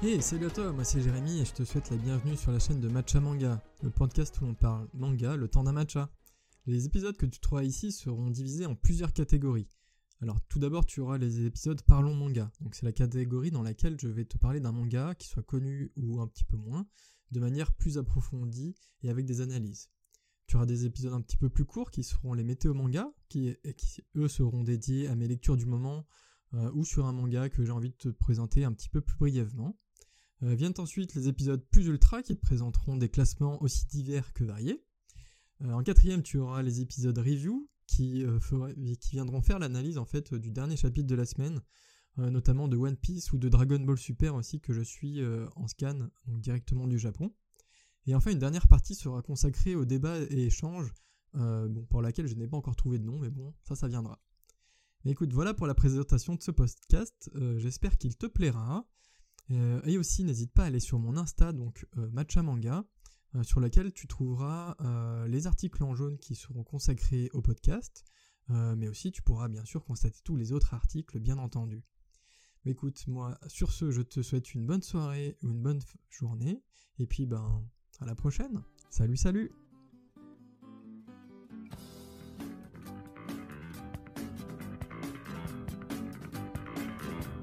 Hey, salut à toi, moi c'est Jérémy et je te souhaite la bienvenue sur la chaîne de Matcha Manga, le podcast où l'on parle manga le temps d'un matcha. Les épisodes que tu trouveras ici seront divisés en plusieurs catégories. Alors tout d'abord tu auras les épisodes Parlons manga, donc c'est la catégorie dans laquelle je vais te parler d'un manga qui soit connu ou un petit peu moins, de manière plus approfondie et avec des analyses. Tu auras des épisodes un petit peu plus courts qui seront les météo manga, qui, qui eux seront dédiés à mes lectures du moment euh, ou sur un manga que j'ai envie de te présenter un petit peu plus brièvement. Euh, viennent ensuite les épisodes plus ultra qui te présenteront des classements aussi divers que variés. Euh, en quatrième, tu auras les épisodes review qui, euh, qui viendront faire l'analyse en fait du dernier chapitre de la semaine, notamment de One Piece ou de Dragon Ball Super aussi que je suis en scan directement du Japon. Et enfin, une dernière partie sera consacrée au débat et échange, bon, pour laquelle je n'ai pas encore trouvé de nom, mais bon, ça, ça viendra. Mais écoute, voilà pour la présentation de ce podcast. J'espère qu'il te plaira. Euh, et aussi, n'hésite pas à aller sur mon Insta, donc euh, Matcha Manga, euh, sur laquelle tu trouveras les articles en jaune qui seront consacrés au podcast, mais aussi tu pourras bien sûr constater tous les autres articles, bien entendu. Écoute, moi, sur ce, je te souhaite une bonne soirée ou une bonne journée, et puis ben, à la prochaine. Salut, salut